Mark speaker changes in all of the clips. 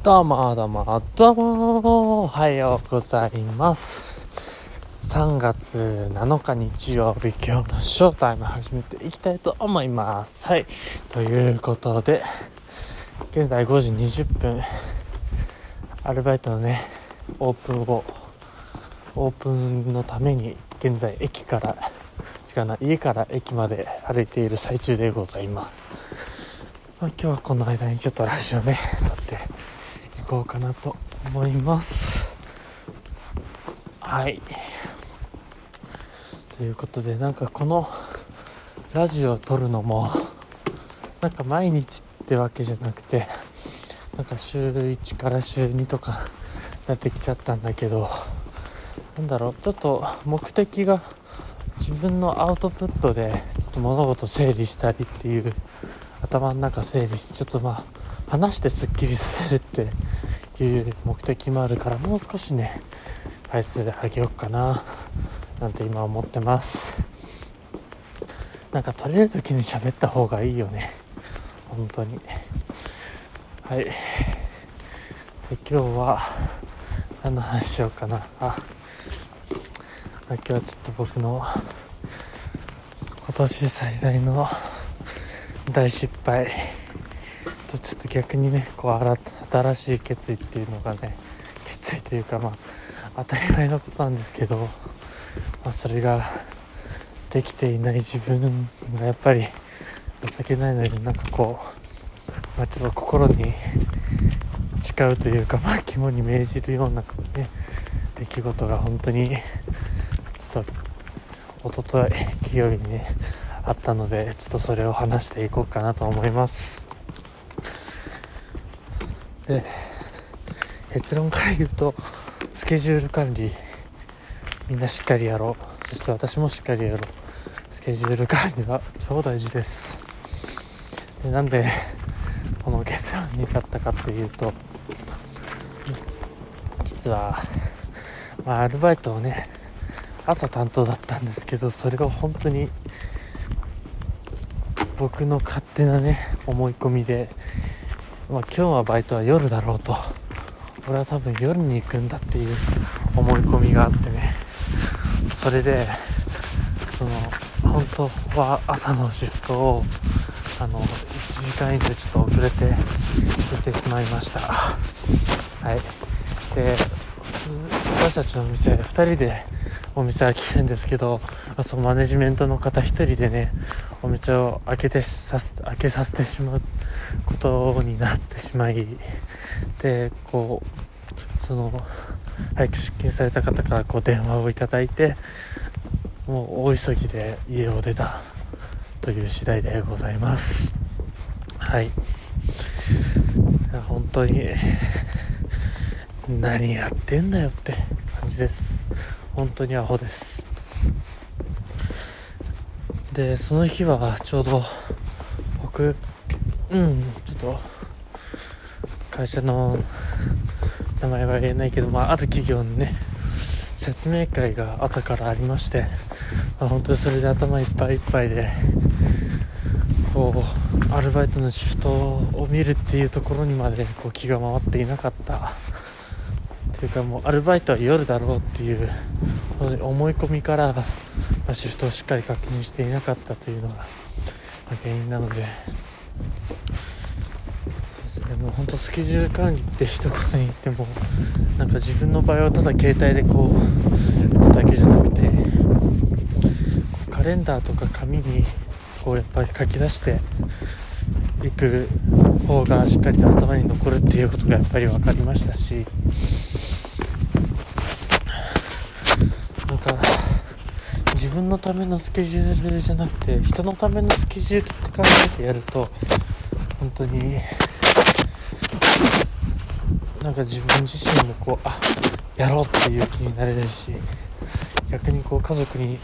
Speaker 1: どうもどうもどうもおはようございます。3月7日日曜日今日のショータイム始めていきたいと思います。はい。ということで現在5時20分。アルバイトのねオープンをオープンのために現在駅から違うな家から駅まで歩いている最中でございます、まあ、今日はこの間にちょっとラジオね撮こうかなと思います。はい。ということでなんかこのラジオを撮るのもなんか毎日ってわけじゃなくてなんか週1から週2とかなってきちゃったんだけどなんだろうちょっと目的が自分のアウトプットでちょっと物事整理したりっていう頭の中整理してちょっとまあ話してすっきりさせるっていう目的もあるからもう少しね回数上げようかななんて今思ってます。なんか取れる時に喋った方がいいよね。本当に。はい。で今日は何の話しようかな。あ今日はちょっと僕の今年最大の大失敗。逆にねこう新しい決意っていうのがね決意というかまあ当たり前のことなんですけど、まあ、それができていない自分がやっぱり情けないのになんかこう、まあ、ちょっと心に誓うというか、まあ、肝に銘じるような、ね、出来事が本当にちょっと一昨日金曜日にねあったのでちょっとそれを話していこうかなと思います。で結論から言うとスケジュール管理みんなしっかりやろう。そして私もしっかりやろう。スケジュール管理は超大事です。でなんでこの結論に至ったかっていうと実は、まあ、アルバイトをね朝担当だったんですけどそれが本当に僕の勝手なね思い込みで、まあ、今日はバイトは夜だろうと。俺は多分夜に行くんだっていう思い込みがあってね。それでその本当は朝のシフトをあの1時間以上ちょっと遅れて行ってしまいました。はい。で私たちの店2人でお店開けるんですけど、そのマネジメントの方1人でねお店を開けてさせ開けさせてしまうことになってしまいでこうその早く出勤された方からこう電話をいただいてもう大急ぎで家を出たという次第でございます。はい。本当に何やってんだよって感じです。本当にアホです。でその日はちょうど僕うんちょっと会社の名前は言えないけど、まあ、ある企業のね説明会が朝からありまして、まあ、本当にそれで頭いっぱいいっぱいでこうアルバイトのシフトを見るっていうところにまでこう気が回っていなかったというかもうアルバイトは夜だろうっていう思い込みから、シフトをしっかり確認していなかったというのが、原因なのででも本当スケジュール管理って一言に言ってもなんか自分の場合はただ携帯でこう打つだけじゃなくてカレンダーとか紙にこうやっぱり書き出していく方がしっかりと頭に残るっていうことがやっぱり分かりましたしなんか自分のためのスケジュールじゃなくて人のためのスケジュールって考えてやると本当になんか自分自身もこうあやろうっていう気になれるし逆にこう家族に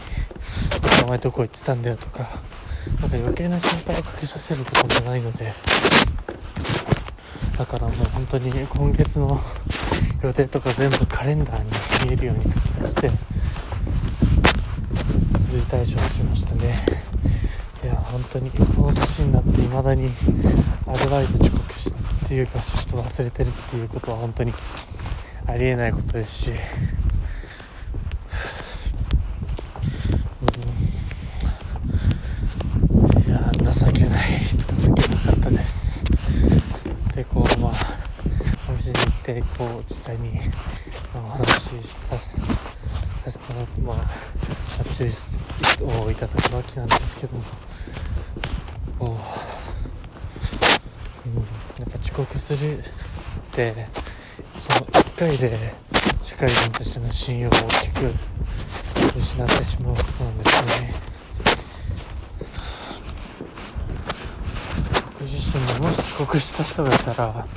Speaker 1: 「お前どこ行ってたんだよ」とかなんか余計な心配をかけさせることもないのでだからもう本当に今月の予定とか全部カレンダーに見えるように書き出して追対処しましたね。いや本当にこの年になっていまだにアルバイト遅刻しっていうかシフト忘れてるっていうことは本当にありえないことですし、うん、いや情けない情けなかったです。でこうまあお店に行ってこう実際にお話ししたさせてもらまあ注意をいただくわけなんですけどもう、ん、やっぱ遅刻するってその1回で社会人としての信用を大きく失ってしまうことなんですよね僕自身ももし遅刻した人がいたら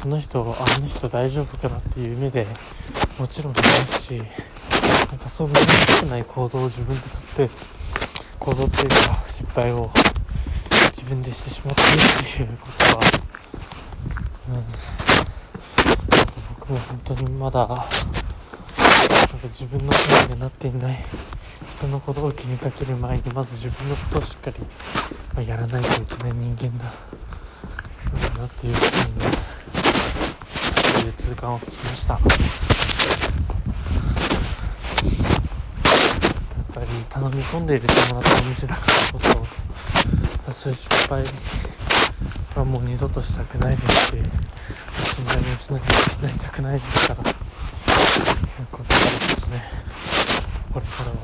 Speaker 1: その人あの人大丈夫かなっていう目でもちろん見ますしなんかそう見られたくない行動を自分でとって行動っていうか失敗を自分でしてしまっているっていうことは、うん。僕も本当にまだなんか自分のせいになっていない人のことを気にかける前にまず自分のことをしっかり、まやらないといけない人間だなっていうふうにねそういう痛感をしました。やっぱり頼み込んでいる友達の店だからこそそういう失敗はもう二度としたくないです。し信頼をしななりたくないです。からこれからです。ねこれからは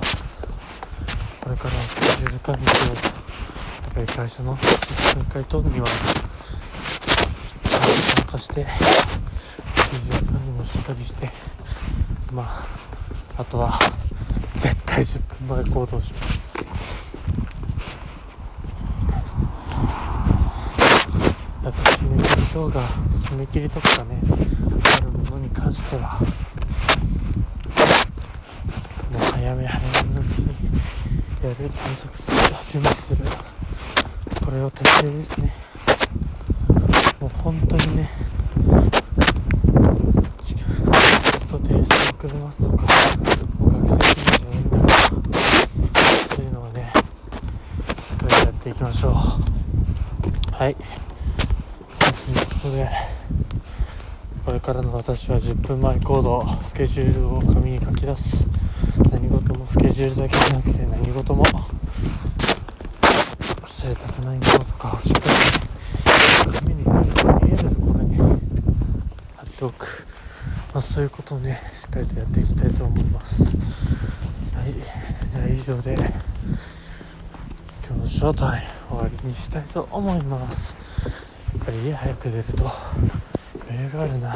Speaker 1: これからはスケジュール管理とやっぱり会社のシス会等には参加してスケジュール管理もしっかりしてまああとは絶対10分前行動します。やっぱ締め切り動画締め切りとかねあるものに関してはもう早め早めのうちにやる対策する準備する。これを徹底ですね。もう本当にねテスト提出送りますとかもう学生気持ちはいいんだからというのをねしっかりやっていきましょう。はい。ということでこれからの私は10分前行動スケジュールを紙に書き出す。何事もスケジュールだけじゃなくて何事も忘れたくないものとかをしっかり紙に見えるところに貼っておく、まあ、そういうことをねしっかりとやっていきたいと思います。はい。じゃあ以上でのショータイム終わりにしたいと思います。ぱり家早く出ると余裕があるな。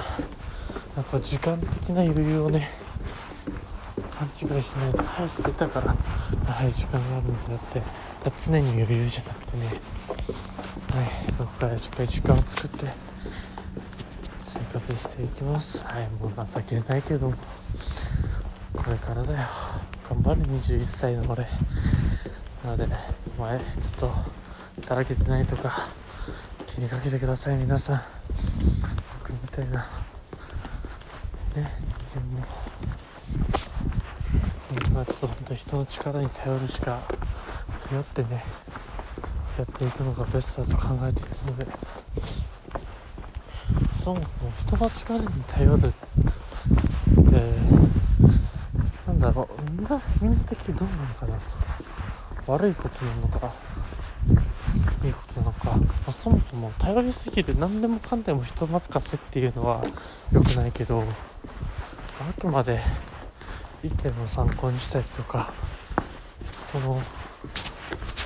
Speaker 1: なんか時間的な余裕をね勘違いしないと早く出たから早い時間があるんであって。常に余裕じゃなくてね。はいどこかでしっかり時間を作って生活していきます。はいもう情けないけども。これからだよ。頑張る21歳の俺。なのでお前ちょっとだらけてないとか気にかけてください皆さん。僕みたいな。ね人間も。本当はちょっと本当人の力に頼るしか頼ってねやっていくのがベストだと考えているので。そもそも人の力に頼る。ってなんだろう。みんなみんな的どうなのかな。悪いことなのかいいことなのか、まあ、そもそも頼りすぎる何でもかんでも人任せっていうのは良くないけどあくまで意見を参考にしたりとかその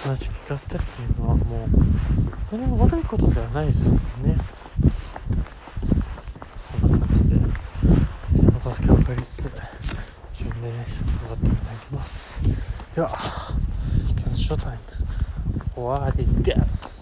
Speaker 1: 話聞かせてっていうのはもう何も悪いことではないですもんね。そんな感じで人の助けを借りつつ自分で頑張っていただきます。では。今日のショ